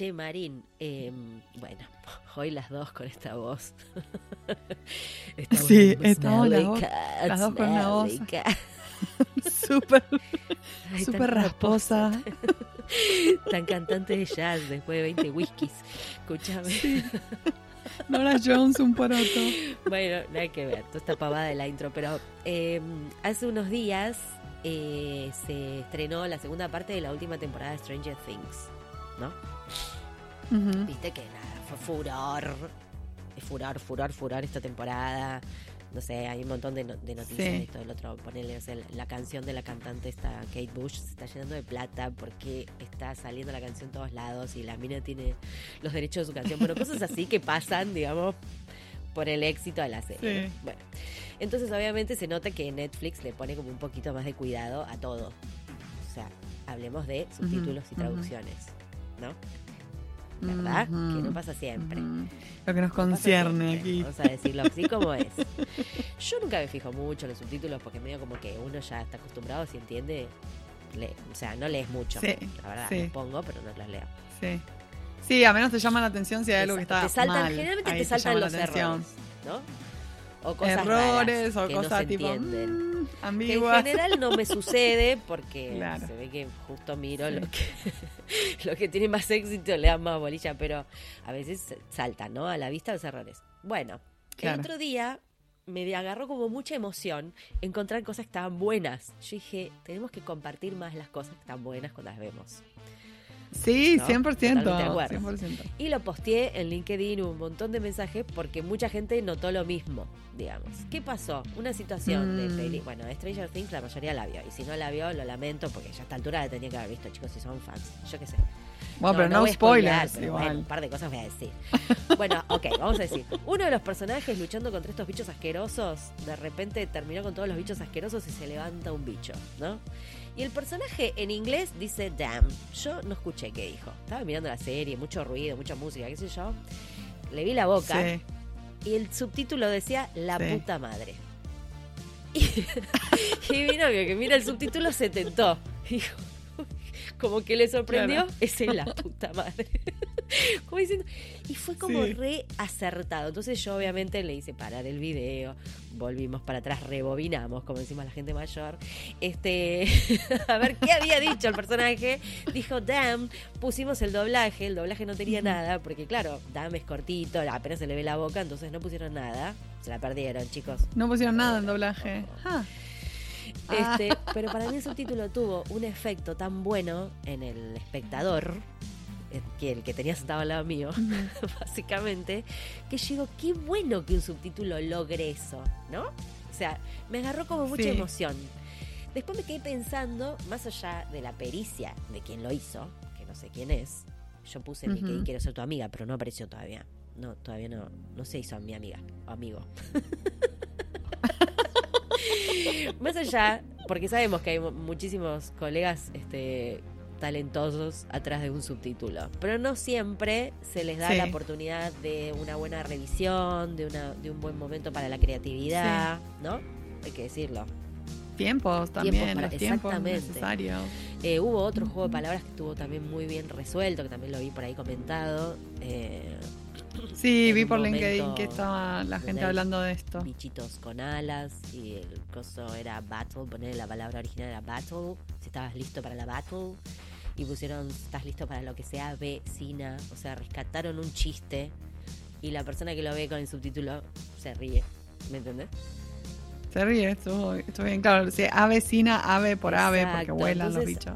Che, Marín, em, bueno, hoy las dos con esta voz. sí, estamos las dos, las dos con una voz súper súper rasposa. Tan cantante de jazz después de 20 whiskies. Escúchame. Nora Jones, un poroto. Bueno, no hay que ver, toda esta pavada de la intro, pero em, hace unos días eh, se estrenó la segunda parte de la última temporada de Stranger Things, ¿no? Viste que nada, fue furor, furor, furor, furor esta temporada. No sé, hay un montón de, noticias de esto, del otro. Ponerle, la canción de la cantante esta Kate Bush se está llenando de plata porque está saliendo la canción en todos lados y la mina tiene los derechos de su canción. Bueno, cosas así que pasan, digamos, por el éxito de la serie. Bueno, entonces obviamente se nota que Netflix le pone como un poquito más de cuidado a todo. O sea, hablemos de subtítulos y traducciones, ¿no? ¿Verdad? Que no pasa siempre. Lo que nos concierne aquí. Vamos a decirlo así como es. Yo nunca me fijo mucho en los subtítulos porque medio como que uno ya está acostumbrado, si entiende, o sea, no lees mucho. la verdad, sí. los pongo, pero no las leo. Sí. Sí, a menos te llama la atención si hay algo que está te saltan, mal. Generalmente te saltan los errores, ¿no? O cosas errores o cosas tipo entienden. Ambiguas. Que en general no me sucede porque se ve que justo miro lo que lo que tiene más éxito le da más bolilla, pero a veces saltan, ¿no? A la vista los errores. Bueno, el otro día me agarró como mucha emoción encontrar cosas que estaban buenas. Yo dije, tenemos que compartir más las cosas están buenas cuando las vemos. Sí, 100%, Y lo posteé en LinkedIn un montón de mensajes porque mucha gente notó lo mismo, digamos. ¿Qué pasó? Una situación de mm. peli. Bueno, Stranger Things la mayoría la vio. Y si no la vio, lo lamento porque ya a esta altura la tenía que haber visto, chicos, si son fans. Yo qué sé. Bueno, pero no, spoilers. igual. un par de cosas voy a decir. bueno, ok, vamos a decir. Uno de los personajes luchando contra estos bichos asquerosos, de repente terminó con todos los bichos asquerosos y se levanta un bicho, ¿no? Y el personaje en inglés dice damn. Yo no escuché qué dijo. Estaba mirando la serie, mucho ruido, mucha música, qué sé yo. Le vi la boca. Y el subtítulo decía La puta madre. Y, vino que mira el subtítulo se tentó. Dijo, como que le sorprendió, ese es la puta madre. como diciendo, y fue como re acertado. Entonces yo obviamente le hice parar el video, volvimos para atrás, rebobinamos, como decimos la gente mayor. Este, a ver qué había dicho el personaje. Dijo, damn, pusimos el doblaje, el doblaje no tenía nada, porque claro, damn es cortito, apenas se le ve la boca, entonces no pusieron nada. Se la perdieron, chicos. No pusieron nada en doblaje. Ah. Este, pero para mí el subtítulo tuvo un efecto tan bueno en el espectador, eh, que el que tenía sentado al lado mío, básicamente, que llegó, qué bueno que un subtítulo logre eso, ¿no? O sea, me agarró como mucha emoción. Después me quedé pensando, más allá de la pericia de quien lo hizo, que no sé quién es, yo puse en mi quiero ser tu amiga, pero no apareció todavía. No, todavía no, no se hizo mi amiga o amigo. Más allá, porque sabemos que hay muchísimos colegas este, talentosos atrás de un subtítulo, pero no siempre se les da la oportunidad de una buena revisión, de, una, de un buen momento para la creatividad, ¿no? Hay que decirlo. Tiempos también, los tiempos necesarios. Eh, hubo otro juego de palabras que estuvo también muy bien resuelto, que también lo vi por ahí comentado. Eh, Sí, vi por LinkedIn que estaba la gente hablando de esto. Bichitos con alas y el coso era battle, poner la palabra original era battle, si estabas listo para la battle. Y pusieron, estás listo para lo que sea vecina. O sea, rescataron un chiste y la persona que lo ve con el subtítulo se ríe. ¿Me entendés? Se ríe, esto, esto bien claro. Si avecina, ave por ave, porque vuelan los bichos.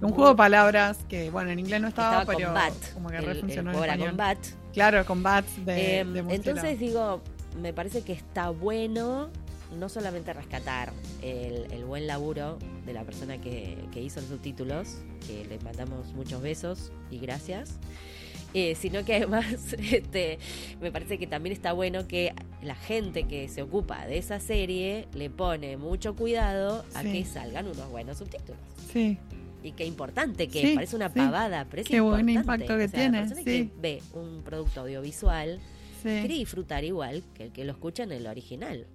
Un juego de palabras que, bueno, en inglés no estaba, pero como que refuncionó en español. Combat. Claro, combat de, em, Entonces digo, me parece que está bueno no solamente rescatar el, buen laburo de la persona que, hizo los subtítulos, que le mandamos muchos besos y gracias, eh, sino que además este, me parece que también está bueno que la gente que se ocupa de esa serie le pone mucho cuidado a que salgan unos buenos subtítulos. Sí, y qué importante que parece una pavada, pero es qué buen impacto que tiene. La que ve un producto audiovisual quiere disfrutar igual que el que lo escucha en el original.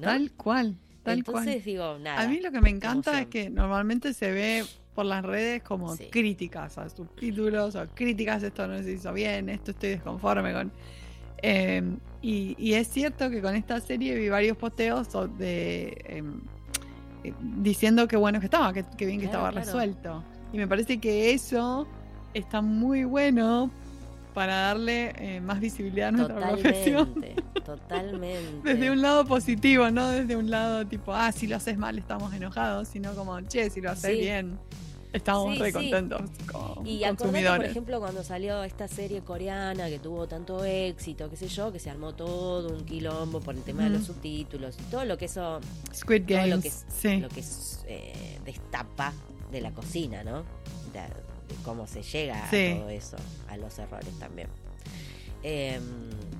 Tal cual. Tal Entonces digo, nada. A mí lo que me encanta es que normalmente se ve por las redes como críticas a subtítulos o críticas, esto no se hizo bien, esto estoy desconforme con... Em, y, es cierto que con esta serie vi varios posteos de em, eh, diciendo que bueno que estaba, que, bien que estaba resuelto. Y me parece que eso está muy bueno para darle eh, más visibilidad a nuestra profesión. Totalmente. Desde un lado positivo, no desde un lado tipo, ah, si lo haces mal estamos enojados, sino como, che, si lo haces bien. Estamos re contentos y consumidores. por ejemplo, cuando salió esta serie coreana que tuvo tanto éxito, qué sé yo, que se armó todo un quilombo por el tema de los subtítulos y todo lo que eso. Squid Games. lo que, sí. lo que eh, destapa de la cocina, ¿no? cómo se llega a todo eso, a los errores también. Em,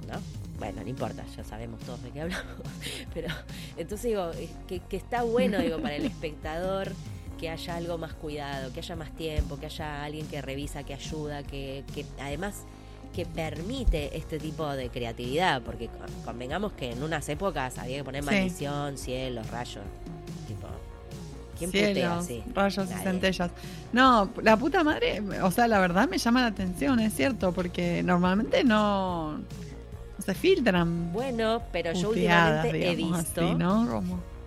¿No? Bueno, no importa, ya sabemos todos de qué hablamos. Pero entonces digo, que, que está bueno, digo, para el espectador que haya algo más cuidado, que haya más tiempo, que haya alguien que revisa, que ayuda, que, que además que permite este tipo de creatividad, porque convengamos que en unas épocas había que poner maldición, cielo, rayos. Cielos, rayos y centellas. No, la puta madre, o sea, la verdad me llama la atención, es cierto, porque normalmente no, se filtran. Bueno, pero yo últimamente he visto.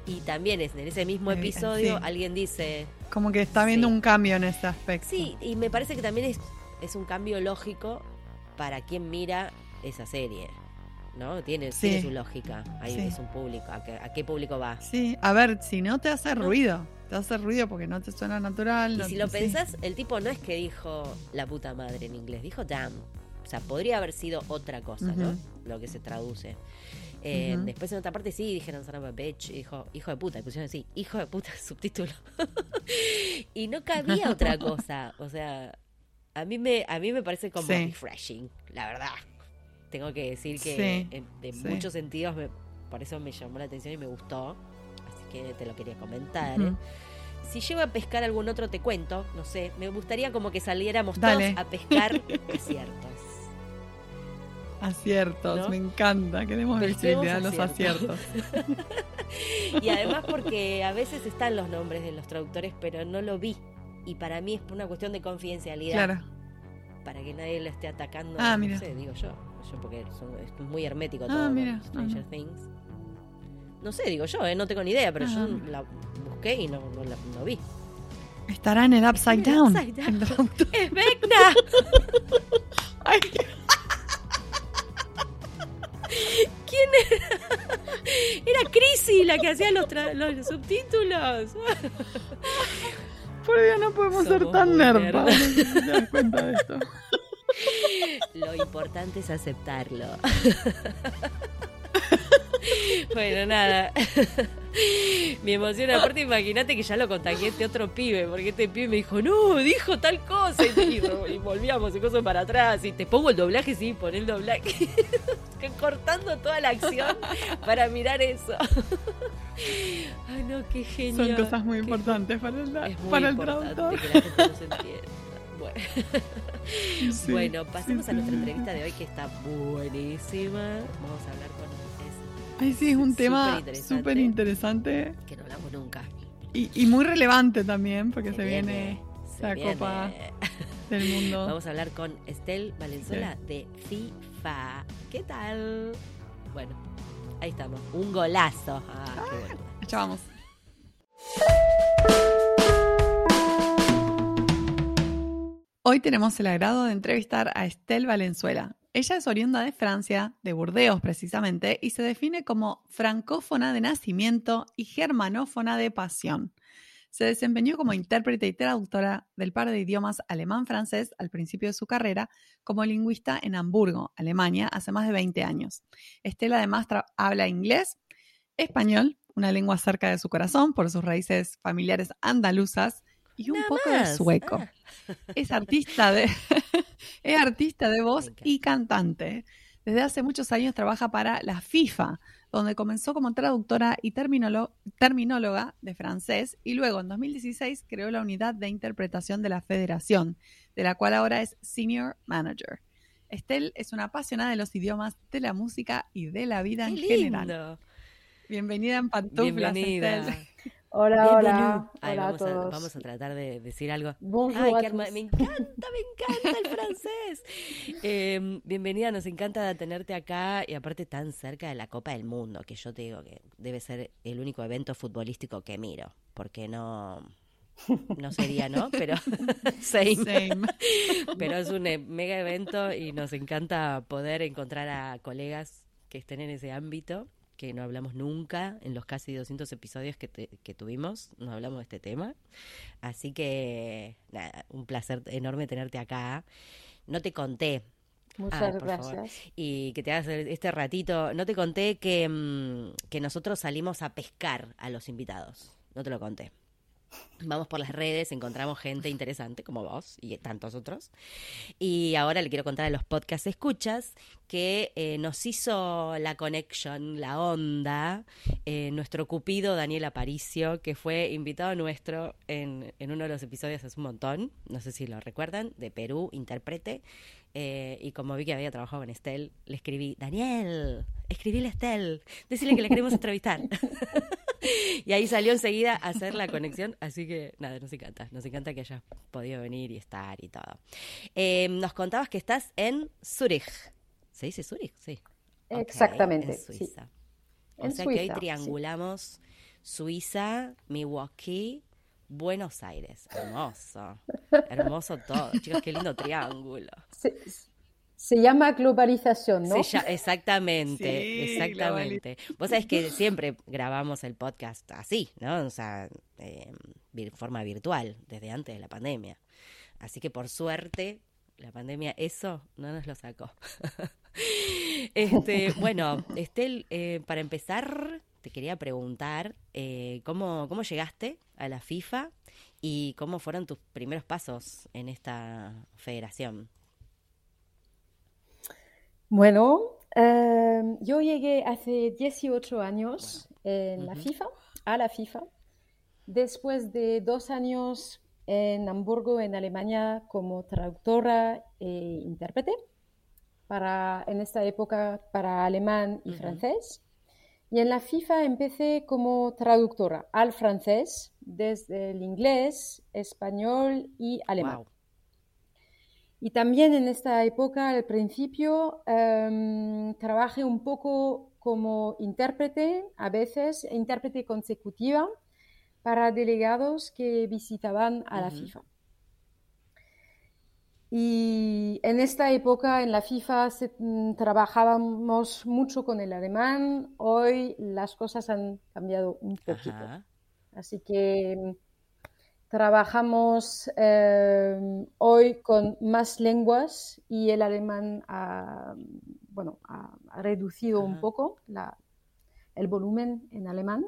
Y también es en ese mismo episodio alguien dice. Como que está viendo un cambio en ese aspecto. Sí, y me parece que también es, es un cambio lógico para quien mira esa serie. ¿no? Tiene, tiene su lógica. Ahí es un público. ¿A qué, público va? Sí, a ver, si no te hace ruido. Te hace ruido porque no te suena natural. Y si lo pensás, el tipo no es que dijo la puta madre en inglés, dijo damn. O sea, podría haber sido otra cosa, ¿no? Lo que se traduce. Eh, después en otra parte sí dijeron son of a bitch, hijo, hijo de puta, y pusieron así, hijo de puta, subtítulo. y no cabía otra cosa. O sea, a mí me, a mí me parece como refreshing, la verdad tengo que decir que en, de muchos sentidos por eso me llamó la atención y me gustó. Así que te lo quería comentar. Si llego a pescar algún otro, te cuento. No sé, me gustaría como que saliéramos todos a pescar aciertos. Me encanta. Queremos visibilidad los aciertos. y además porque a veces están los nombres de los traductores, pero no lo vi. Y para mí es por una cuestión de confidencialidad. Claro. Para que nadie lo esté atacando. Ah, no sé, digo yo yo porque es muy hermético ah, todo mira, Stranger Things. No sé, digo yo, ¿eh? no tengo ni idea, pero yo ah. la busqué y no, no la no vi. Estará en el Upside Down. Upside down. ¡Es Vecna! ¿Quién Era Chrissy la que hacía los, los subtítulos. Por Dios, no podemos ser tan nerdos. ¿Te das cuenta de esto? Lo importante es aceptarlo. Bueno, nada. Mi emoción, aparte, imagínate que ya lo contagié este otro pibe, porque este pibe me dijo, no, dijo tal cosa, y, volvíamos y cosas para atrás, y te pongo el doblaje, sí, pon el doblaje, cortando toda la acción para mirar eso. Ay, no, qué genial. Son cosas muy importantes para el, para el traductor. Bueno. pasemos a nuestra entrevista de hoy que está buenísima. Vamos a hablar con Ay, sí, es un tema súper interesante. Que no hablamos nunca. Y, muy relevante también, porque se, viene, la Copa del Mundo. Vamos a hablar con Estel Valenzuela de FIFA. ¿Qué tal? Bueno, ahí estamos. Un golazo. Ah, qué ah, Hoy tenemos el agrado de entrevistar a Estelle Valenzuela. Ella es oriunda de Francia, de Burdeos precisamente, y se define como francófona de nacimiento y germanófona de pasión. Se desempeñó como intérprete y traductora del par de idiomas alemán-francés al principio de su carrera, como lingüista en Hamburgo, Alemania, hace más de 20 años. Estelle además habla inglés, español, una lengua cerca de su corazón por sus raíces familiares andaluzas, y un poco de sueco. Ah. Es artista de es artista de voz y cantante. Desde hace muchos años trabaja para la FIFA, donde comenzó como traductora y terminóloga de francés y luego en 2016 creó la unidad de interpretación de la Federación, de la cual ahora es Senior Manager. Estelle es una apasionada de los idiomas, de la música y de la vida en general. Bienvenida en Pantuflas, Bienvenida. Hola, hola. hola vamos, a todos. vamos a tratar de decir algo. Bonjour Ay, me encanta, me encanta el francés. Em, bienvenida, nos encanta tenerte acá y aparte tan cerca de la Copa del Mundo, que yo te digo que debe ser el único evento futbolístico que miro, porque no no sería, ¿no? Pero same. Pero es un e, mega evento y nos encanta poder encontrar a colegas que estén en ese ámbito que no hablamos nunca en los casi 200 episodios que, que tuvimos, no hablamos de este tema. Así que, nada, un placer enorme tenerte acá. No te conté. Muchas gracias. Y que te hagas este ratito. No te conté que, mm, que nosotros salimos a pescar a los invitados. No te lo conté. Vamos por las redes, encontramos gente interesante como vos y tantos otros. Y ahora le quiero contar a los podcast escuchas que eh, nos hizo la connection, la onda, eh, nuestro cupido Daniel Aparicio, que fue invitado nuestro en, en uno de los episodios hace un montón, no sé si lo recuerdan, de Perú, intérprete. Eh, y como vi que había trabajado con Estel, le escribí, Daniel, escribíle a Estel, decirle que le queremos entrevistar. y ahí salió enseguida a hacer la conexión, así que nada, nos encanta, nos encanta que hayas podido venir y estar y todo. Eh, nos contabas que estás en Zurich. ¿Se dice Zurich? Sí. Exactamente. en Suiza. O sea que hoy triangulamos Suiza, Milwaukee, Buenos Aires. Hermoso. Hermoso todo. Chicos, qué lindo triángulo. Se, llama globalización, ¿no? exactamente, exactamente. Vos sabés que siempre grabamos el podcast así, ¿no? O sea, de forma virtual, desde antes de la pandemia. Así que por suerte, la pandemia eso no nos lo sacó. este, bueno, Estel, eh, para empezar, te quería preguntar eh, ¿cómo, cómo llegaste a la FIFA y cómo fueron tus primeros pasos en esta federación. Bueno, em, yo llegué hace 18 años en la FIFA, a la FIFA, después de dos años en Hamburgo, en Alemania, como traductora e intérprete, para, en esta época para alemán y francés. Y en la FIFA empecé como traductora al francés, desde el inglés, español y alemán. Y también en esta época, al principio, em, trabajé un poco como intérprete, a veces intérprete consecutiva, para delegados que visitaban a la FIFA. Y en esta época en la FIFA mm, trabajábamos mucho con el alemán, hoy las cosas han cambiado un poquito. Así que mm, trabajamos em, hoy con más lenguas y el alemán ha, bueno, ha, reducido un poco el volumen en alemán.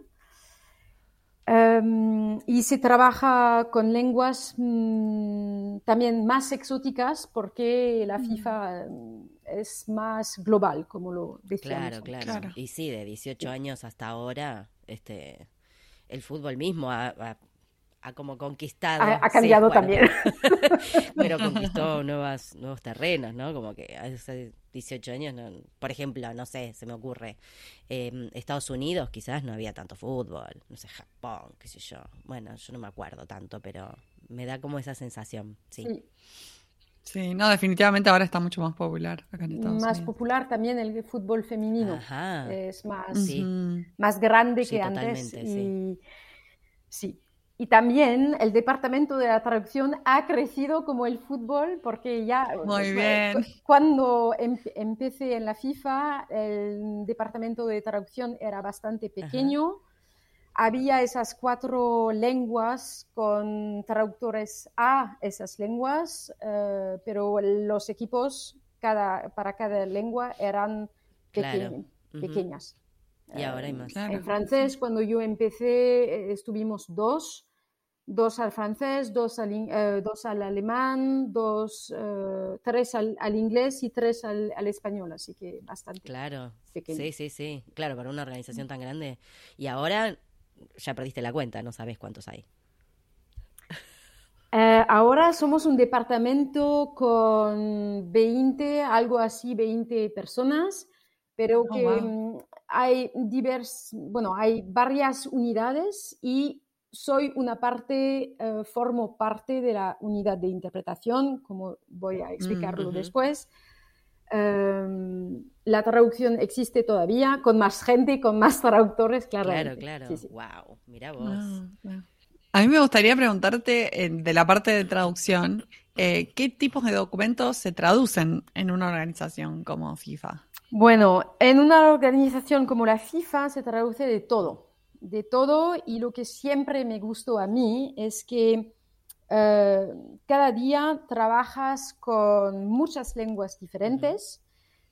Em, y se trabaja con lenguas mm, también más exóticas porque la mm. FIFA em, es más global, como lo decíamos. Claro, claro, Y sí, de 18 años hasta ahora, este, el fútbol mismo ha, ha como conquistado. Ha, cambiado también. pero conquistó nuevas, nuevos terrenos, ¿no? Como que hace 18 años, por ejemplo, no sé, se me ocurre, eh, Estados Unidos quizás no había tanto fútbol, no sé, Japón, qué sé yo. Bueno, yo no me acuerdo tanto, pero me da como esa sensación, sí. sí. no, definitivamente ahora está mucho más popular acá en Estados Más popular también el fútbol femenino. Es más, más grande que antes. Y, sí, y también el departamento de la traducción ha crecido como el fútbol, porque ya Muy bien. cuando em, empecé en la FIFA, el departamento de traducción era bastante pequeño. Había esas cuatro lenguas con traductores a esas lenguas, eh, pero los equipos cada, para cada lengua eran pequeñas. Y ahora hay más. En francés, cuando yo empecé, eh, estuvimos dos, dos al francés, dos al, eh, dos al alemán, dos, eh, tres al, inglés y tres al, español, así que bastante. Claro, sí, sí, sí, claro, para una organización tan grande. Y ahora ya perdiste la cuenta, no sabes cuántos hay. ahora somos un departamento con 20, algo así, 20 personas pero oh, que mm, hay divers, bueno, hay varias unidades y soy una parte, eh, formo parte de la unidad de interpretación, como voy a explicarlo después. Em, la traducción existe todavía, con más gente, con más traductores, claro. Claro, claro. Wow, mira vos. Ah, a mí me gustaría preguntarte de la parte de traducción, eh, ¿qué tipos de documentos se traducen en una organización como FIFA? Bueno, en una organización como la FIFA se traduce de todo, de todo y lo que siempre me gustó a mí es que eh, cada día trabajas con muchas lenguas diferentes.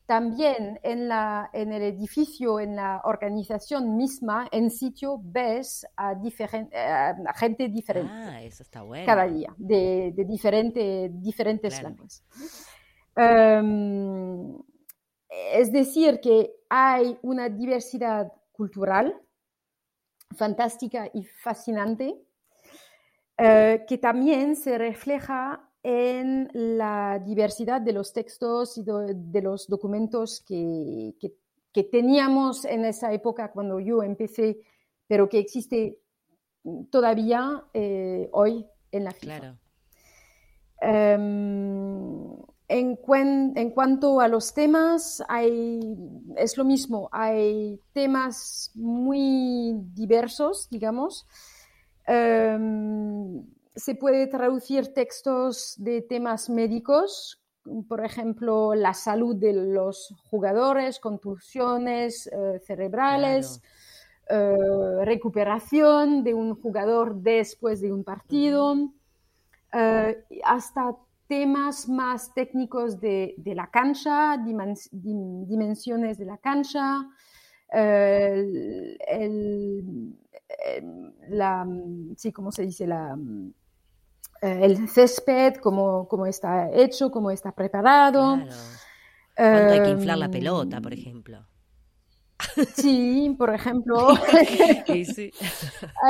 También en, la, en el edificio, en la organización misma, en sitio, ves a, gente diferente. Ah, eso está bueno. Cada día, de, de diferentes lenguas. Em, es decir, que hay una diversidad cultural fantástica y fascinante eh, que también se refleja en la diversidad de los textos y de, los documentos que, que, teníamos en esa época cuando yo empecé, pero que existe todavía eh, hoy en la FIFA. Claro. Em, en, en, cuanto a los temas, hay, es lo mismo, hay temas muy diversos, digamos. Em, se puede traducir textos de temas médicos, por ejemplo, la salud de los jugadores, contusiones eh, cerebrales, eh, recuperación de un jugador después de un partido, eh, hasta temas más técnicos de, la cancha, dimensiones de la cancha, el la, sí, ¿cómo se dice? La, eh, el césped, cómo, cómo, está hecho, cómo está preparado. Claro. hay que inflar la pelota, por ejemplo? Sí, por ejemplo.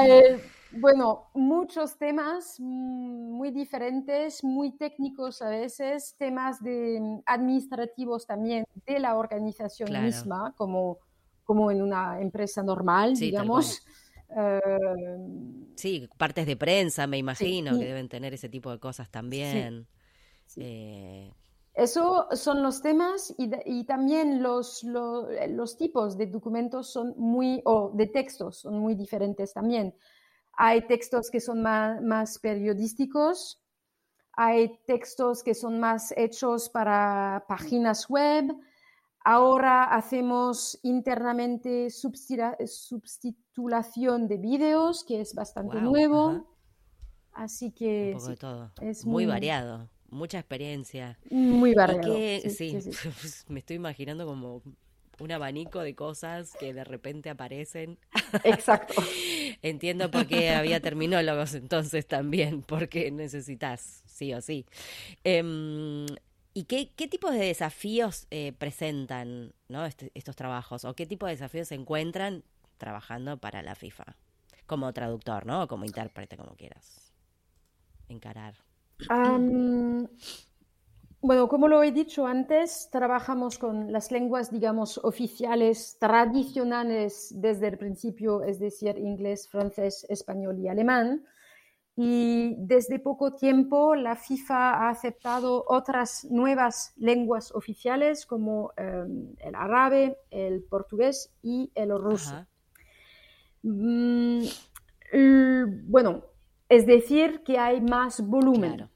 Eh, bueno, muchos temas muy diferentes, muy técnicos a veces, temas de, administrativos también de la organización misma, como, como en una empresa normal, digamos. Em, sí, partes de prensa, me imagino, que deben tener ese tipo de cosas también. Eh, Eso son los temas y, también los, los, tipos de documentos son muy, o de textos son muy diferentes también. Hay textos que son más, más periodísticos, hay textos que son más hechos para páginas web, Ahora hacemos internamente subtitulación de vídeos, que es bastante nuevo. Así que... Es muy, variado, mucha experiencia. Muy variado. sí, me estoy imaginando como un abanico de cosas que de repente aparecen. Exacto. Entiendo por qué había terminólogos entonces también, porque necesitas, sí o sí. Em, ¿Y qué, qué tipos de desafíos eh, presentan ¿no? Este, estos trabajos? ¿O qué tipo de desafíos se encuentran trabajando para la FIFA? Como traductor, ¿no? O como intérprete, como quieras encarar. Bueno, como lo he dicho antes, trabajamos con las lenguas, digamos, oficiales tradicionales desde el principio, es decir, inglés, francés, español y alemán. Y desde poco tiempo la FIFA ha aceptado otras nuevas lenguas oficiales como em, el árabe, el portugués y el ruso. Mm, bueno, es decir, que hay más volumen,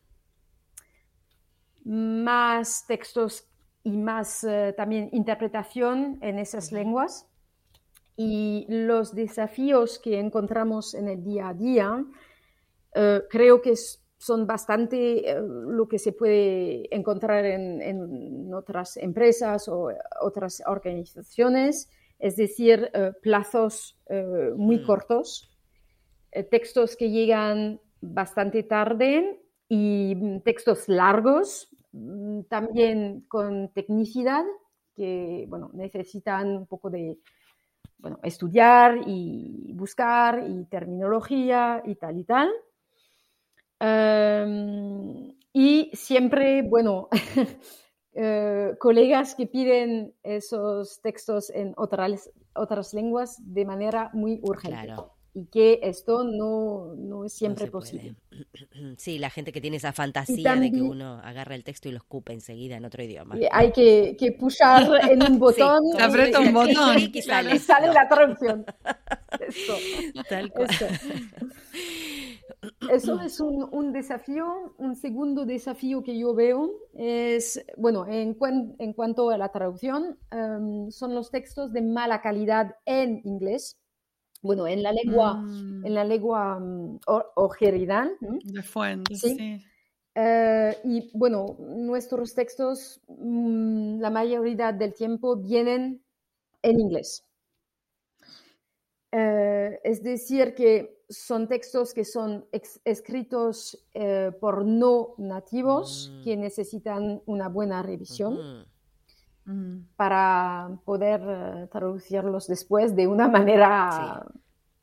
más textos y más eh, también interpretación en esas lenguas. Y los desafíos que encontramos en el día a día eh, creo que son bastante eh, lo que se puede encontrar en, otras empresas o otras organizaciones, es decir, plazos muy mm. cortos, textos que llegan bastante tarde y mm, textos largos, también con tecnicidad, que bueno, necesitan un poco de bueno, estudiar y buscar y terminología y tal y tal. Em, y siempre, bueno, eh, colegas que piden esos textos en otras, otras lenguas de manera muy urgente. Y que esto no, no es siempre posible. Sí, la gente que tiene esa fantasía de que uno agarra el texto y lo escupe enseguida en otro idioma. hay que, que pushar en un botón. aprieta un botón y sale, sale la traducción. Eso. Tal cual. Eso. es un, un, desafío. Un segundo desafío que yo veo es, bueno, en, en cuanto a la traducción, em, son los textos de mala calidad en inglés bueno, en la lengua, mm. en la lengua um, De fuente, sí. Eh, y bueno, nuestros textos mm, la mayoría del tiempo vienen en inglés. Eh, es decir, que son textos que son escritos eh, por no nativos mm. que necesitan una buena revisión para poder eh, traducirlos después de una manera,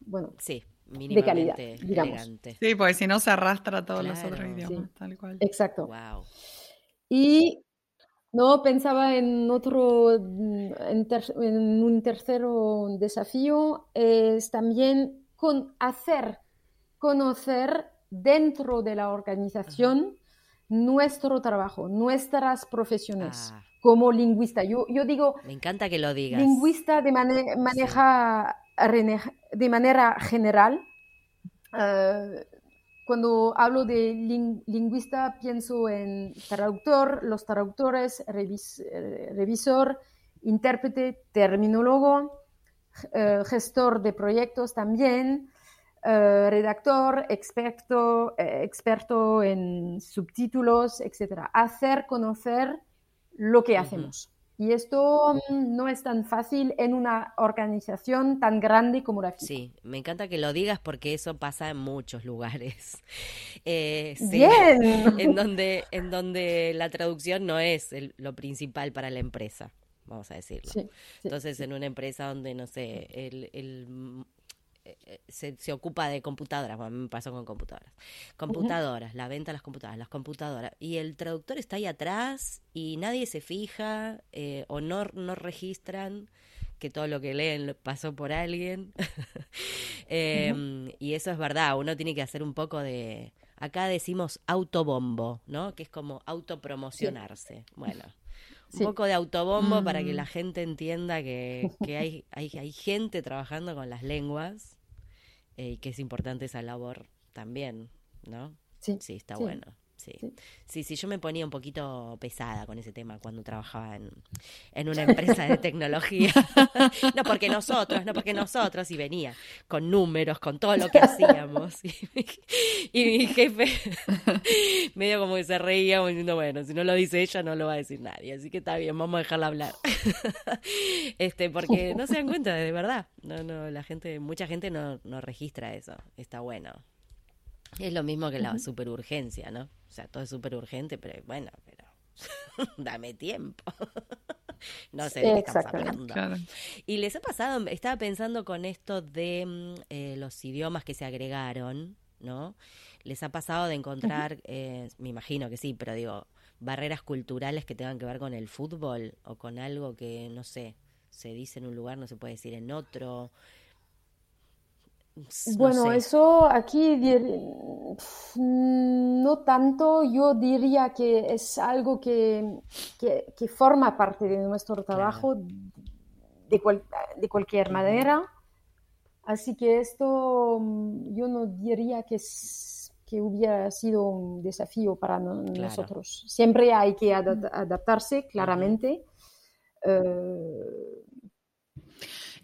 bueno, sí, de calidad, digamos. Sí, porque si no se arrastra a todos los otros idiomas, tal cual. Exacto. Y no pensaba en otro, mm, en, un tercero desafío, es también con hacer conocer dentro de la organización nuestro trabajo, nuestras profesiones. Ah como lingüista. Yo, yo digo... Me encanta que lo digas. Lingüista de, maneja, de manera general. Eh, cuando hablo de lingüista pienso en traductor, los traductores, revisor, intérprete, terminólogo, eh, gestor de proyectos también, redactor, experto, experto en subtítulos, etc. Hacer conocer lo que hacemos. Y esto mm, no es tan fácil en una organización tan grande como la FIFA. Sí, me encanta que lo digas porque eso pasa en muchos lugares. Eh, Bien. En donde, en donde la traducción no es lo principal para la empresa, vamos a decirlo. Entonces, en una empresa donde, no sé, el, el eh, se, se, ocupa de computadoras, bueno, me pasó con computadoras. Computadoras, la venta de las computadoras, las computadoras. Y el traductor está ahí atrás y nadie se fija eh, o no, no registran que todo lo que leen pasó por alguien. Em, y eso es verdad, uno tiene que hacer un poco de... Acá decimos autobombo, ¿no? Que es como autopromocionarse. Bueno, un poco de autobombo para que la mm. gente entienda que, que hay, hay, hay, gente trabajando con las lenguas eh, y que es importante esa labor también, ¿no? Sí, sí está bueno. Sí. sí. sí, yo me ponía un poquito pesada con ese tema cuando trabajaba en, en una empresa de tecnología. no porque nosotros, no porque nosotros, y venía con números, con todo lo que hacíamos. Y, mi jefe medio como que se reía, diciendo, bueno, si no lo dice ella, no lo va a decir nadie, así que está bien, vamos a dejarla hablar. este, porque no se dan cuenta, de verdad. No, no, la gente, mucha gente no, no registra eso. Está bueno. Es lo mismo que la superurgencia, ¿no? O sea, todo es súper urgente, pero bueno, pero dame tiempo. no sé de qué estamos hablando. Y les ha pasado, estaba pensando con esto de mm, eh, los idiomas que se agregaron, ¿no? Les ha pasado de encontrar, eh, me imagino que sí, pero digo, barreras culturales que tengan que ver con el fútbol o con algo que, no sé, se dice en un lugar, no se puede decir en otro. Bueno, eso aquí no tanto, yo diría que es algo que, que, forma parte de nuestro trabajo de, de, cualquier manera. Así que esto mm, yo no diría que, es, que hubiera sido un desafío para nosotros. Siempre hay que adaptarse, claramente.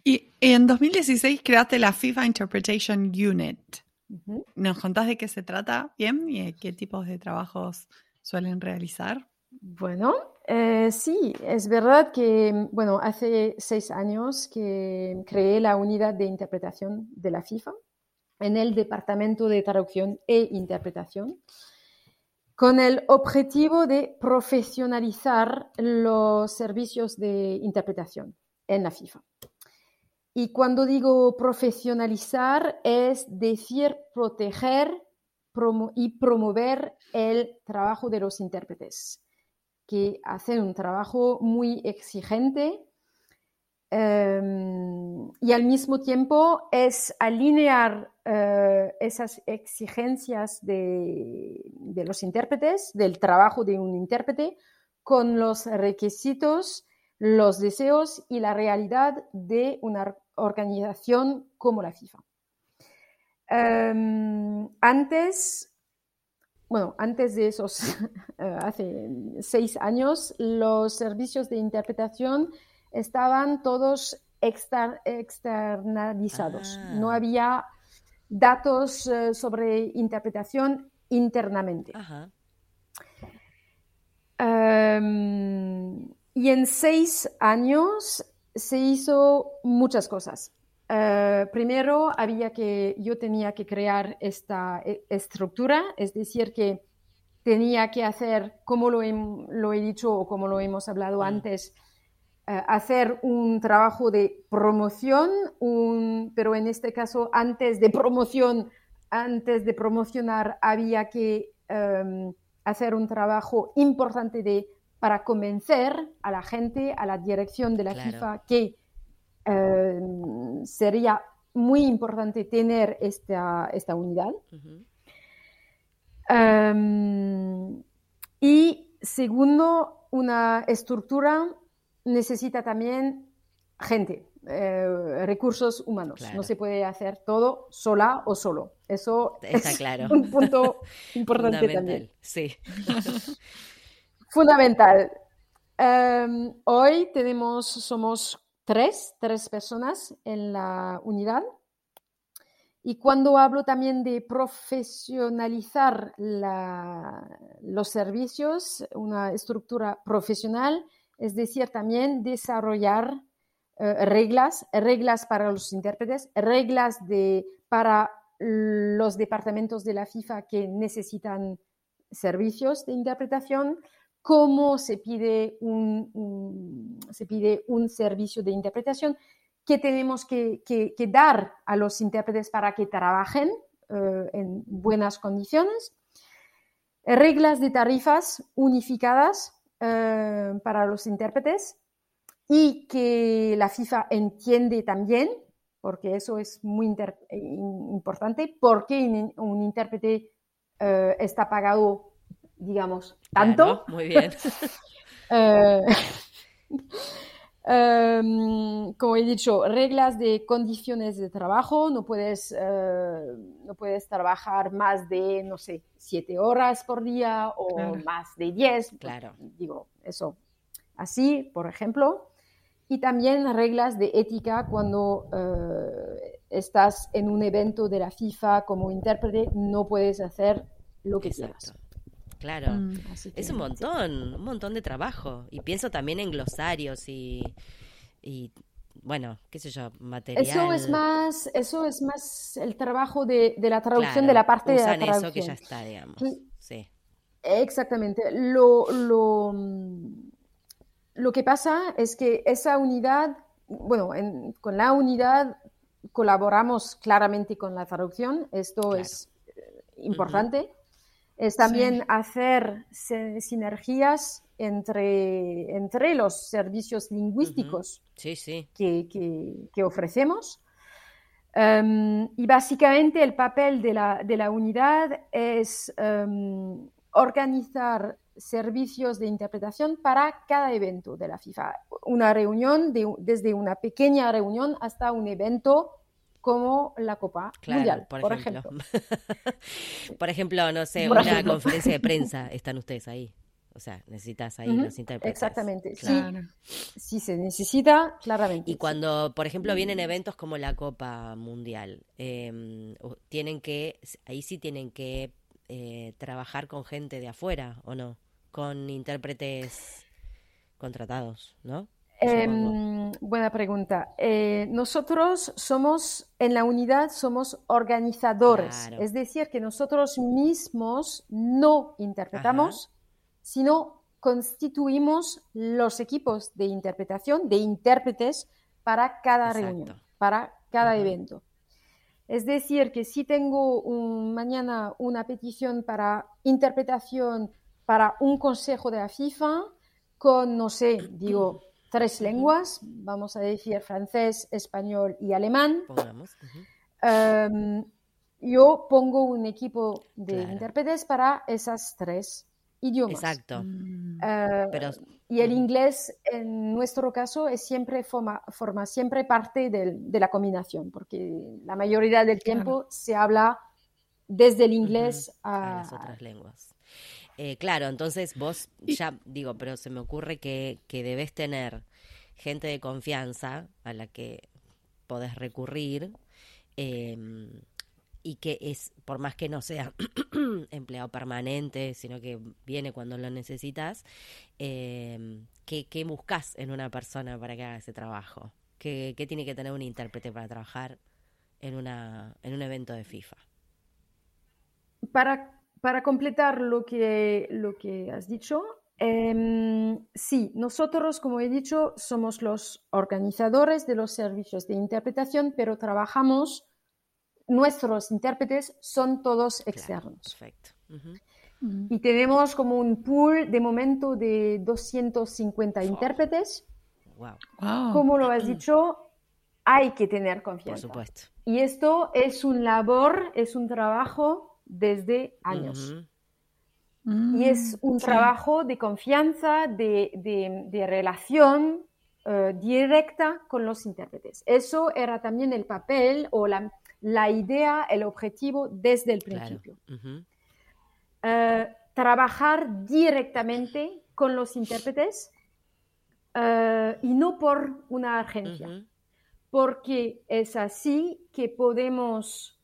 Y en 2016 creaste la FIFA Interpretation Unit. ¿Nos contás de qué se trata bien y qué tipos de trabajos suelen realizar? Bueno, eh, sí, es verdad que, bueno, hace seis años que creé la unidad de interpretación de la FIFA en el Departamento de Traducción e Interpretación con el objetivo de profesionalizar los servicios de interpretación en la FIFA. Y cuando digo profesionalizar es decir proteger y promover el trabajo de los intérpretes, que hacen un trabajo muy exigente em, y al mismo tiempo es alinear eh, esas exigencias de, de, los intérpretes, del trabajo de un intérprete, con los requisitos, los deseos y la realidad de una organización como la FIFA. Em, antes, bueno, antes de esos, eh, hace seis años, los servicios de interpretación estaban todos externalizados. No ah. había datos eh, sobre interpretación internamente. Em, y en seis años se hizo muchas cosas. Eh, primero había que, yo tenía que crear esta e, estructura, es decir, que tenía que hacer, como lo he, dicho o como lo hemos hablado antes, eh, hacer un trabajo de promoción, pero en este caso antes de promoción, antes de promocionar había que em, hacer un trabajo importante de, para convencer a la gente, a la dirección de la FIFA que Em, sería muy importante tener esta, esta unidad. Em, y segundo, una estructura necesita también gente, eh, recursos humanos. No se puede hacer todo sola o solo. Eso es claro. un punto importante también. Sí. Fundamental. Em, hoy tenemos, somos tres, tres personas en la unidad. Y cuando hablo también de profesionalizar los servicios, una estructura profesional, es decir, también desarrollar eh, reglas, reglas para los intérpretes, reglas de, para los departamentos de la FIFA que necesitan servicios de interpretación, cómo se pide un, se pide un servicio de interpretación, qué tenemos que, dar a los intérpretes para que trabajen eh, en buenas condiciones, reglas de tarifas unificadas eh, para los intérpretes y que la FIFA entiende también, porque eso es muy importante, porque un intérprete eh, está pagado digamos, tanto. muy bien. Eh, em, como he dicho, reglas de condiciones de trabajo, no puedes, eh, no puedes trabajar más de, no sé, siete horas por día o más de diez. Claro. Digo, eso. Así, por ejemplo. Y también reglas de ética cuando eh, estás en un evento de la FIFA como intérprete, no puedes hacer lo que quieras. Claro, mm, es un montón, un montón de trabajo. Y pienso también en glosarios y, y bueno, qué sé yo, material. Eso es más, eso es más el trabajo de, la traducción de la parte de la traducción. eso que ya está, digamos. Sí. Exactamente. Lo, lo, lo que pasa es que esa unidad, bueno, con la unidad colaboramos claramente con la traducción. Esto es eh, importante es también hacer sinergias entre, entre los servicios lingüísticos Que, ofrecemos. Em, y básicamente el papel de la, de la unidad es em, organizar servicios de interpretación para cada evento de la FIFA. Una reunión, desde una pequeña reunión hasta un evento como la Copa Mundial, por, ejemplo. Por ejemplo. no sé, una conferencia de prensa, están ustedes ahí. O sea, necesitas ahí los intérpretes. Exactamente, sí. se necesita, claramente. Y cuando, por ejemplo, vienen eventos como la Copa Mundial, em, tienen que, ahí sí tienen que eh, trabajar con gente de afuera, ¿o no? Con intérpretes contratados, ¿no? Em, buena pregunta. Eh, nosotros somos, en la unidad, somos organizadores, es decir, que nosotros mismos no interpretamos, sino constituimos los equipos de interpretación, de intérpretes para cada reunión, para cada evento. Es decir, que si tengo mañana una petición para interpretación para un consejo de la FIFA, con, no sé, digo, tres lenguas, vamos a decir francés, español y alemán. Pongamos. Em, yo pongo un equipo de Claro. intérpretes para esas tres idiomas. Exacto. Mm. Eh, Pero y el inglés, en nuestro caso, es siempre forma, forma siempre parte del- de la combinación, porque la mayoría del tiempo se habla desde el inglés a a, las otras lenguas. Eh, claro, entonces vos ya digo, pero se me ocurre que, que debes tener gente de confianza a la que podés recurrir eh, y que es, por más que no sea empleado permanente, sino que viene cuando lo necesitas, eh, ¿qué, qué buscas en una persona para que haga ese trabajo? ¿Qué, qué tiene que tener un intérprete para trabajar en, una, en un evento de FIFA? Para, para completar lo que, lo que has dicho, em, sí, nosotros, como he dicho, somos los organizadores de los servicios de interpretación, pero trabajamos, nuestros intérpretes son todos Claro, externos. perfecto. Mm. Y tenemos como un pool de momento de 250 intérpretes. Wow, Wow. Como lo has dicho, hay que tener por confianza. supuesto. Y esto es un labor, es un trabajo desde años. Mm, Y es un sí. trabajo de confianza, de, de- de relación eh, directa con los intérpretes. Eso era también el papel o la, la idea, el objetivo desde el Claro. principio. Eh, trabajar directamente con los intérpretes eh, y no por una agencia, porque es así que podemos,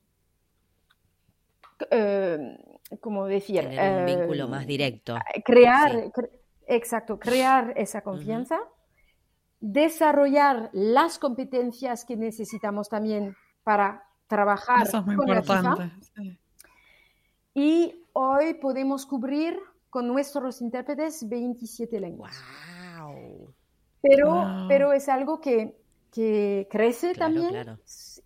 eh, como decir, Tener un eh, vínculo más directo. crear, Sí. cre- exacto, crear esa confianza, desarrollar las competencias que necesitamos también para trabajar Eso es muy con la importante. sí. Y hoy podemos cubrir con nuestros intérpretes 27 lenguas. Wow. Pero, Wow. pero es algo que, que crece Claro, también claro.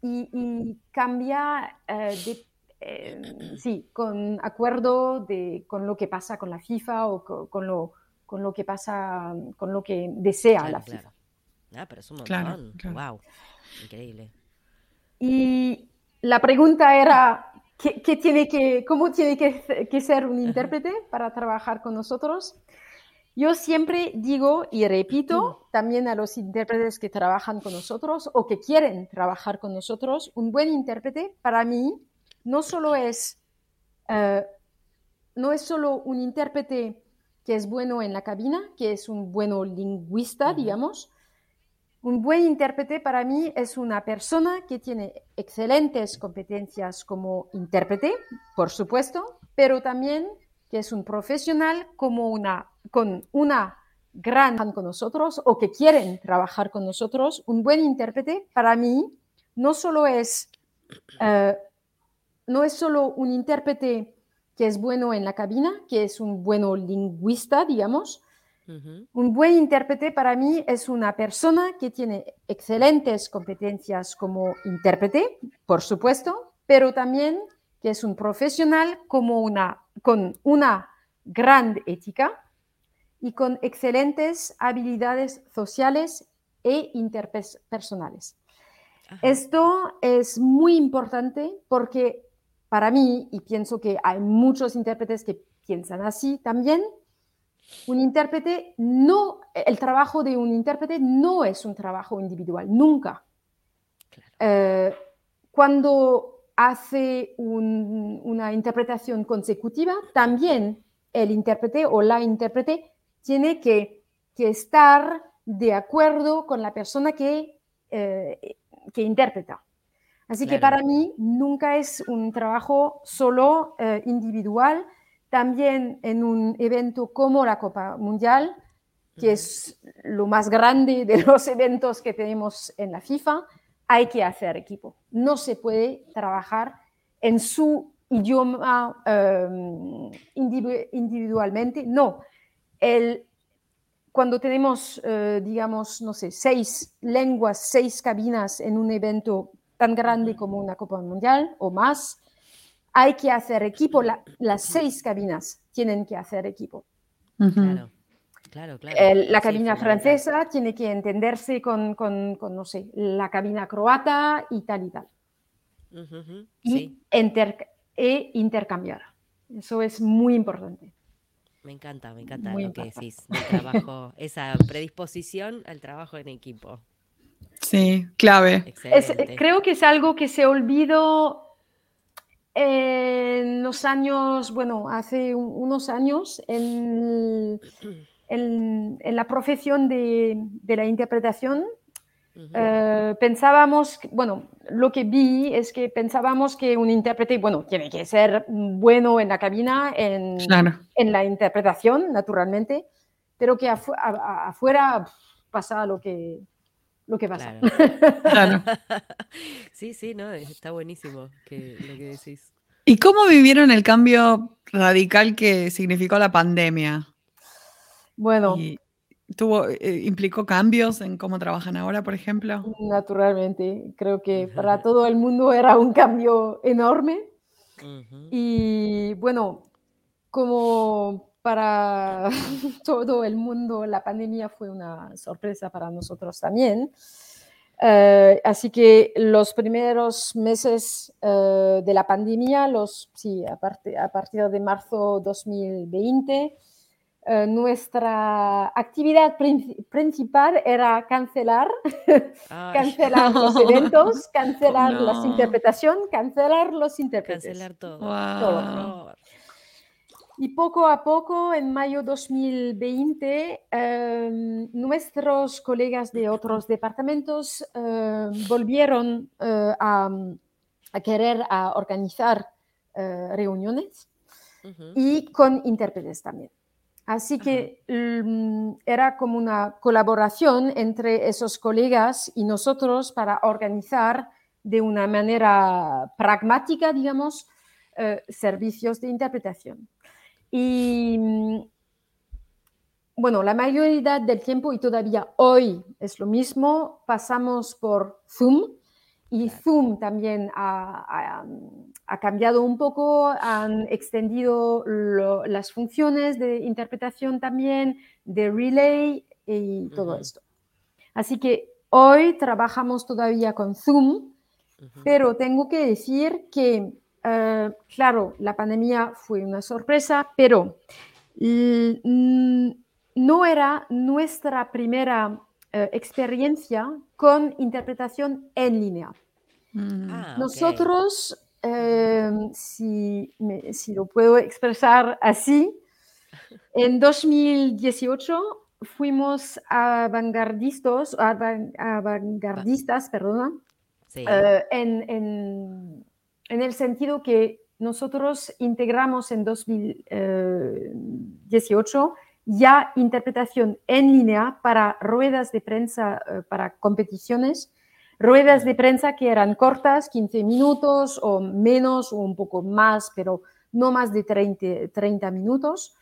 Y, y cambia eh, de- eh, sí, con acuerdo de, con lo que pasa con la FIFA o co- con, lo, con lo que pasa, con lo que desea Claro, la FIFA. claro. Ah, pero es un Claro, montón. claro. Wow. Increíble. Y la pregunta era, ¿qué, qué tiene que, ¿cómo tiene que, que ser un intérprete para trabajar con nosotros? Yo siempre digo y repito también a los intérpretes que trabajan con nosotros o que quieren trabajar con nosotros, un buen intérprete para mí no solo es, eh, no es solo un intérprete que es bueno en la cabina, que es un buen lingüista, digamos, un buen intérprete para mí es una persona que tiene excelentes competencias como intérprete, por supuesto, pero también que es un profesional como una, con una gran con nosotros o que quieren trabajar con nosotros. Un buen intérprete para mí no solo es, eh, no es solo un intérprete que es bueno en la cabina, que es un buen lingüista, digamos, un buen intérprete para mí es una persona que tiene excelentes competencias como intérprete, por supuesto, pero también que es un profesional como una, con una gran ética y con excelentes habilidades sociales e interpersonales. Ajá. Esto es muy importante porque para mí, y pienso que hay muchos intérpretes que piensan así también, un intérprete no, el trabajo de un intérprete no es un trabajo individual, nunca. Claro. Eh, cuando hace un- una interpretación consecutiva, también el intérprete o la intérprete tiene que, que estar de acuerdo con la persona que, eh, que interpreta. Así que para mí nunca es un trabajo solo eh, individual, también en un evento como la Copa Mundial, que es lo más grande de los eventos que tenemos en la FIFA, hay que hacer equipo. No se puede trabajar en su idioma eh, individu- individualmente, no. El, cuando tenemos, eh, digamos, no sé, seis lenguas, seis cabinas en un evento tan grande como una Copa Mundial o más, hay que hacer equipo. La- las seis cabinas tienen que hacer equipo. Ujú. Claro. Claro, claro. El- la Sí, cabina fundamental. francesa tiene que entenderse con, con- con, no sé, la cabina croata y tal y tal. Ujú, ujú, Y, Sí, inter- e intercambiar. Eso es muy importante. me encanta, me encanta Muy lo que importante. decís. del trabajo, esa predisposición al trabajo en equipo. Sí, clave. Es- Excelente. creo que es algo que se olvidó en los años, bueno, hace un- unos años en, en- en la profesión de, de la interpretación. Eh, pensábamos, bueno, lo que vi es que pensábamos que un intérprete, bueno, tiene que ser bueno en la cabina, en, Claro. en la interpretación, naturalmente, pero que afu- afuera pasa lo que, lo que pasa. Claro. Claro. Sí, sí, no, está buenísimo que, lo que decís. ¿Y cómo vivieron el cambio radical que significó la pandemia? Bueno, Y tuvo, eh, implicó cambios en cómo trabajan ahora, por ejemplo. naturalmente, creo que para todo el mundo era un cambio enorme. Y bueno, como para todo el mundo, la pandemia fue una sorpresa para nosotros también. Eh, así que los primeros meses eh, de la pandemia, los, sí, a, partir de marzo 2020, eh, nuestra actividad princi- principal era cancelar, cancelar los eventos, cancelar las no. interpretaciones, cancelar los intérpretes. cancelar todo. Wow. Horror. Y poco a poco, en mayo 2020, eh, nuestros colegas de otros departamentos eh, volvieron eh, a, a querer a organizar eh, reuniones y con intérpretes también. Así que mm, era como una colaboración entre esos colegas y nosotros para organizar de una manera pragmática, digamos, eh, servicios de interpretación. Y mm, bueno, la mayoría del tiempo y todavía hoy es lo mismo, pasamos por Zoom y Claro. Zoom también ha, ha- ha cambiado un poco, han extendido lo- las funciones de interpretación también, de relay y todo esto. Así que hoy trabajamos todavía con Zoom, pero tengo que decir que, eh, claro, la pandemia fue una sorpresa, pero mm, no era nuestra primera eh, experiencia con interpretación en línea. Mm. Ah. Nosotros, eh, si, me- si lo puedo expresar así, en 2018 fuimos avangardistas, avan- avangardistas, perdona, Sí. eh, en, en- en el sentido que nosotros integramos en 2018 ya interpretación en línea para ruedas de prensa, eh, para competiciones, ruedas de prensa que eran cortas, 15 minutos o menos o un poco más, pero no más de 30, 30 minutos.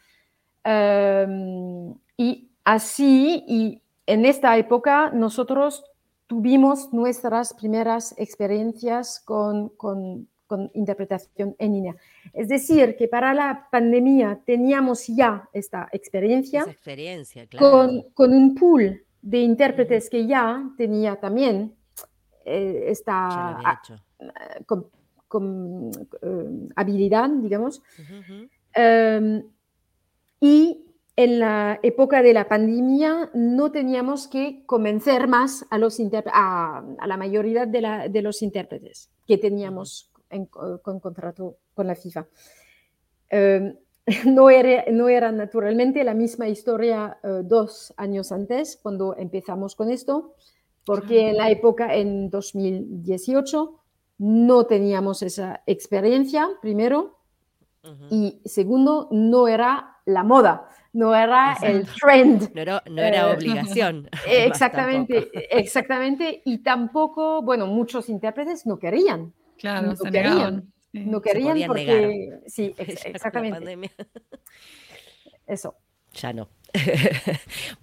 Em, y así, y en esta época nosotros tuvimos nuestras primeras experiencias con- con interpretación en línea. Es decir, que para la pandemia teníamos ya esta experiencia Esa experiencia, claro. con, con un pool de intérpretes que ya tenía también eh, esta Ya lo había a- hecho. con- con, eh, habilidad, digamos. Um, y en la época de la pandemia no teníamos que convencer más a, los a la mayoría de, la- de los intérpretes que teníamos en- con contrato con la FIFA. Um, no, era, no era naturalmente la misma historia eh, dos años antes, cuando empezamos con esto, porque en la época, en 2018, no teníamos esa experiencia, primero, y segundo, no era la moda, no era el trend. No era, no era Eh, obligación. Exactamente, exactamente. Y tampoco, bueno, muchos intérpretes no querían, Claro, no se querían. Sí. no querían porque, sí, ex- exactamente, eso. Ya no.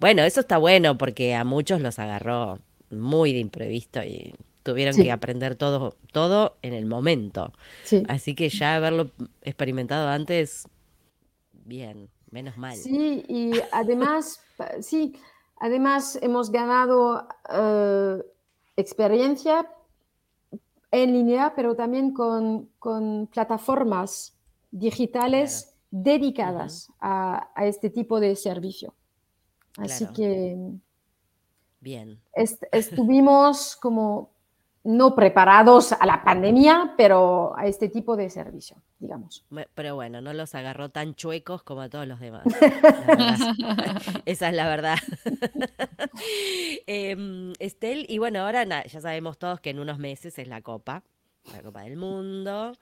bueno, eso está bueno porque a muchos los agarró muy de imprevisto y tuvieron Sí. que aprender todo, todo en el momento. Sí, Así que ya haberlo experimentado antes, bien, Menos mal. Sí, y además, sí, además hemos ganado eh, experiencia en línea, pero también con, plataformas digitales dedicadas a, este tipo de servicio. Así que Bien. estuvimos como no preparados a la pandemia, pero a este tipo de servicio, digamos. Pero bueno, no los agarró tan chuecos como a todos los demás. Esa es la verdad. eh, Estel, y bueno, ahora ya sabemos todos que en unos meses es la Copa, la Copa del Mundo.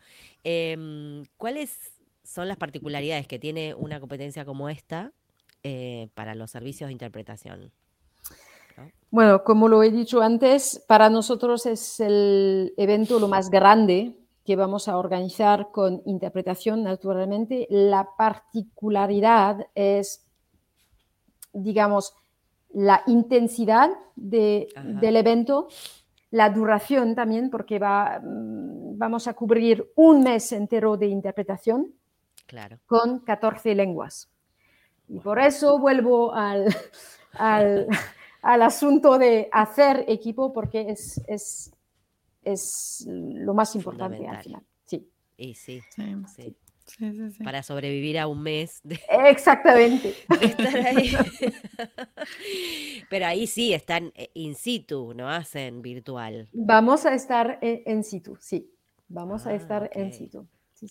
Em, ¿Cuáles son las particularidades que tiene una competencia como esta eh, para los servicios de interpretación? Bueno, como lo he dicho antes, para nosotros es el evento lo más grande que vamos a organizar con interpretación, naturalmente. La particularidad es, digamos, la intensidad del evento, la duración también, porque va, mm, vamos a cubrir un mes entero de interpretación claro. con 14 lenguas. Y por eso vuelvo al, al al asunto de hacer equipo porque es, es, es lo más importante al final. Sí. Y sí, sí. Para sobrevivir a un mes. De, Exactamente. estar ahí. Pero ahí sí están eh, in situ, no hacen virtual. Vamos a estar en, situ, sí. Vamos a ah, estar en situ.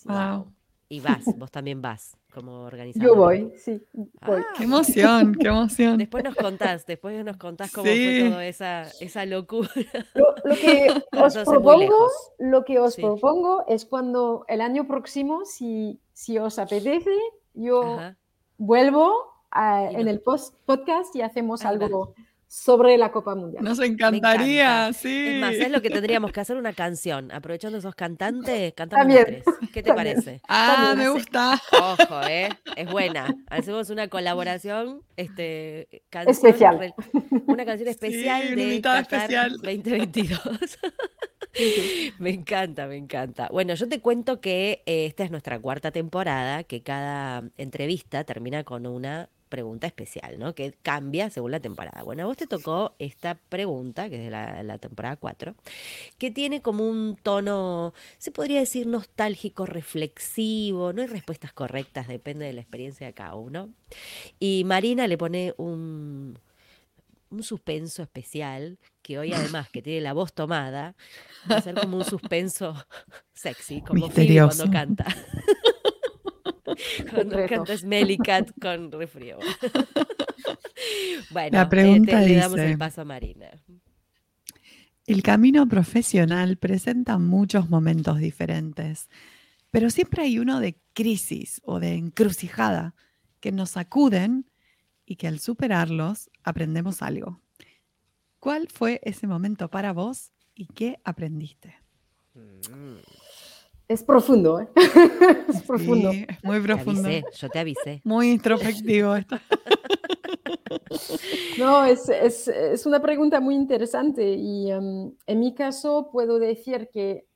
wow. Y vas, vos también vas como organizador. Yo voy, sí. Ah, qué emoción, qué emoción. Después nos contás, después nos contás cómo fue toda esa, esa locura. Lo, que os propongo, lo que os propongo es cuando el año próximo, si, si os apetece, yo vuelvo en el post podcast y hacemos algo sobre la Copa Mundial. Nos encantaría, sí. Es más, es lo que tendríamos que hacer una canción. Aprovechando esos cantantes, cantamos tres. ¿Qué te parece? Ah, me gusta. Ojo, ¿eh? Es buena. Hacemos una colaboración, este, especial. una canción especial de Qatar 2022. me encanta, me encanta. Bueno, yo te cuento que eh, esta es nuestra cuarta temporada, que cada entrevista termina con una pregunta especial, ¿no? Que cambia según la temporada. Bueno, a vos te tocó esta pregunta, que es de la, temporada 4, que tiene como un tono, se podría decir, nostálgico, reflexivo, no hay respuestas correctas, depende de la experiencia de cada uno. Y Marina le pone un, un suspenso especial, que hoy además que tiene la voz tomada, va a ser como un suspenso sexy, como Phoebe cuando canta. Cuando canta Smelly Cat con refrío. bueno, la pregunta le damos el paso a Marina. El camino profesional presenta muchos momentos diferentes, pero siempre hay uno de crisis o de encrucijada que nos sacuden y que al superarlos aprendemos algo. ¿Cuál fue ese momento para vos y qué aprendiste? Mm. Es profundo, ¿eh? es profundo. Sí, es muy profundo. yo te avisé. Muy introspectivo esto. No, es, es, es, una pregunta muy interesante y em, en mi caso puedo decir que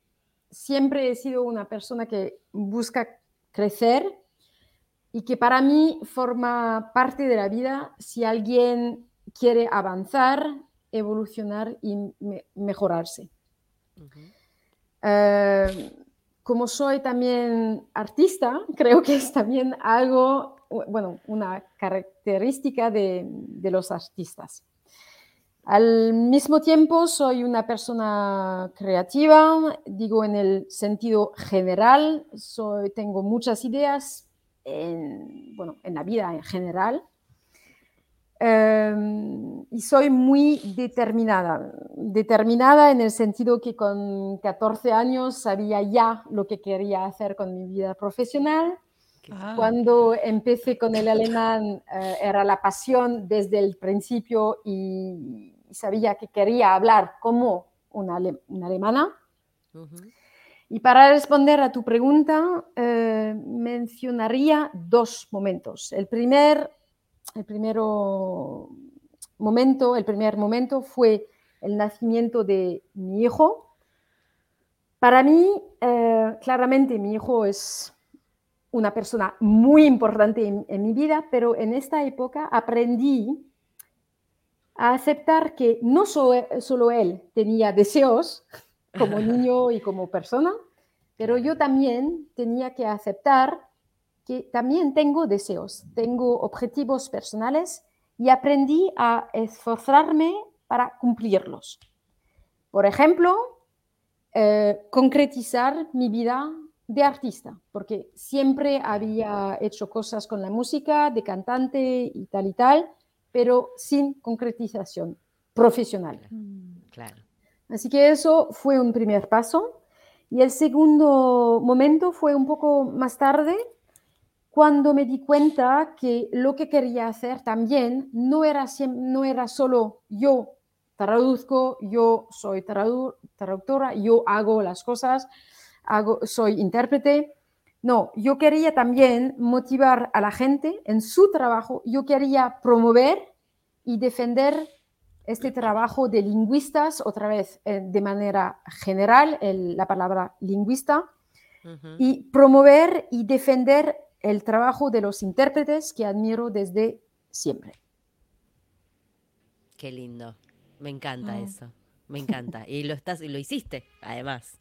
siempre he sido una persona que busca crecer y que para mí forma parte de la vida si alguien quiere avanzar, evolucionar y mejorarse como soy también artista, creo que es también algo, bueno, una característica de, los artistas. Al mismo tiempo, soy una persona creativa, digo en el sentido general, soy, tengo muchas ideas en, bueno, en la vida en general Em, y soy muy determinada, determinada en el sentido que con 14 años sabía ya lo que quería hacer con mi vida profesional. Ah. Cuando empecé con el alemán eh, era la pasión desde el principio y, sabía que quería hablar como una, una alemana. Y para responder a tu pregunta, eh, mencionaría dos momentos. El primer el primero momento, el primer momento fue el nacimiento de mi hijo. Para mí, eh, claramente, mi hijo es una persona muy importante en, mi vida, pero en esta época aprendí a aceptar que no solo él tenía deseos como niño y como persona, pero yo también tenía que aceptar que también tengo deseos, tengo objetivos personales y aprendí a esforzarme para cumplirlos. Por ejemplo, eh, concretizar mi vida de artista, porque siempre había hecho cosas con la música, de cantante y tal y tal, pero sin concretización profesional. Mm, claro. Así que eso fue un primer paso. Y el segundo momento fue un poco más tarde, cuando me di cuenta que lo que quería hacer también no era, no era solo yo traduzco, yo soy traductora, yo hago las cosas, hago, soy intérprete. No, yo quería también motivar a la gente en su trabajo, yo quería promover y defender este trabajo de lingüistas, otra vez eh, de manera general, la palabra lingüista, y promover y defender el trabajo de los intérpretes que admiro desde siempre. Qué lindo, me encanta ah. eso, me encanta. Y lo estás, y lo hiciste, además.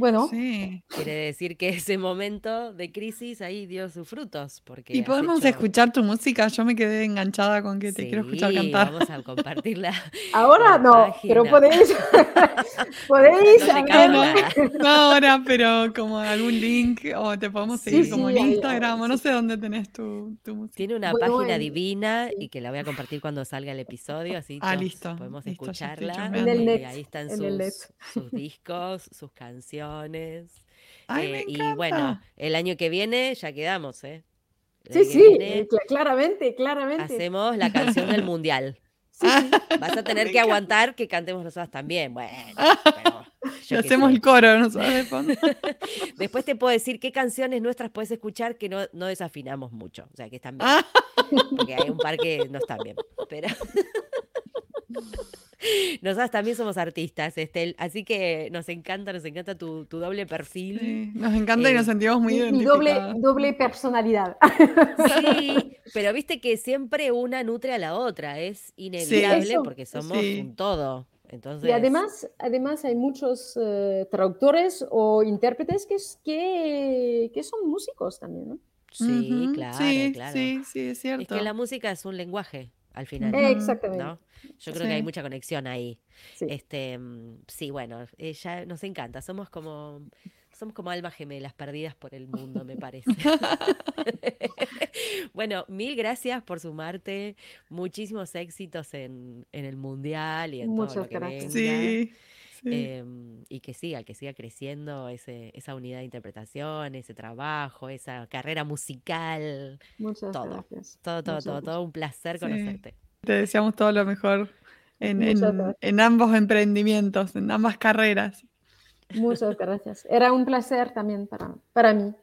Bueno, quiere decir que ese momento de crisis ahí dio sus frutos. Porque y podemos escuchar tu música. Yo me quedé enganchada con que te quiero escuchar cantar. Vamos a compartirla. ahora no, pero podéis. podéis. No, ahora, pero como algún link o te podemos seguir como en Instagram o no sé dónde tenés tu, música. Tiene una página divina y que la voy a compartir cuando salga el episodio. Así ah, listo. podemos escucharla. y ahí están sus discos, sus canciones eh, y bueno, el año que viene ya quedamos, ¿eh? sí, sí, eh, claramente, claramente. Hacemos la canción del mundial. Vas a tener que aguantar que cantemos nosotras también. Bueno, pero hacemos el coro nosotros Después te puedo decir qué canciones nuestras puedes escuchar que no, no desafinamos mucho. O sea, que están bien. Porque hay un par que no están bien. Pero. Nosotras también somos artistas, Estel, así que nos encanta, nos encanta tu, doble perfil. nos encanta y nos eh, sentimos muy y, doble, doble personalidad. Sí, pero viste que siempre una nutre a la otra, es inevitable porque somos un todo. Entonces... Y además, además hay muchos eh, traductores o intérpretes que, que, que son músicos también, ¿no? Sí, claro, claro. Sí, sí, es cierto. Es que la música es un lenguaje al final. Exactamente. Yo creo que hay mucha conexión ahí. Sí. Este, mm, sí, bueno, ella nos encanta. Somos como somos como almas gemelas perdidas por el mundo, me parece. bueno, mil gracias por sumarte. Muchísimos éxitos en, el mundial y en todo lo que gracias. Sí. Em, y que siga, que siga creciendo ese, esa unidad de interpretación, ese trabajo, esa carrera musical. Muchas todo, gracias. Todo, todo, todo, todo, un placer conocerte. Te deseamos todo lo mejor en, en, ambos emprendimientos, en ambas carreras. Muchas gracias. Era un placer también para, para mí.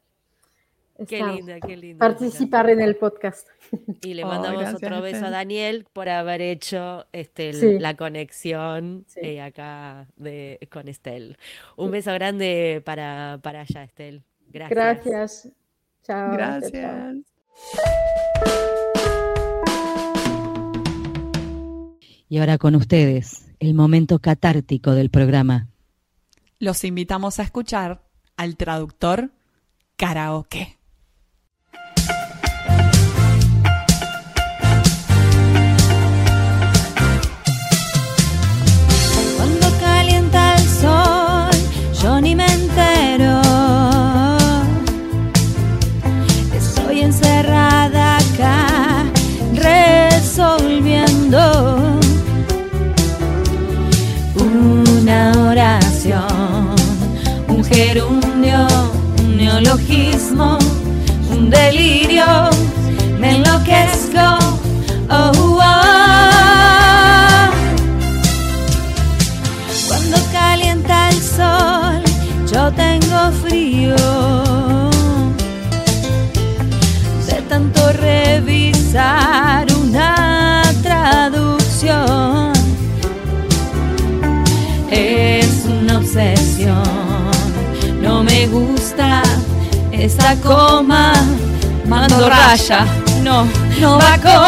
Qué linda, qué linda. Participar en el podcast. Y le mandamos otro beso a Daniel por haber hecho este, la conexión eh, acá de, con Estel. Un beso grande para, para allá, Estel. Gracias. Gracias. Chao. Gracias. Y ahora con ustedes, el momento catártico del programa. Los invitamos a escuchar al traductor karaoke. Un neologismo, un delirio, me enloquezco. No, no va coma.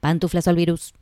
Pantuflas al virus.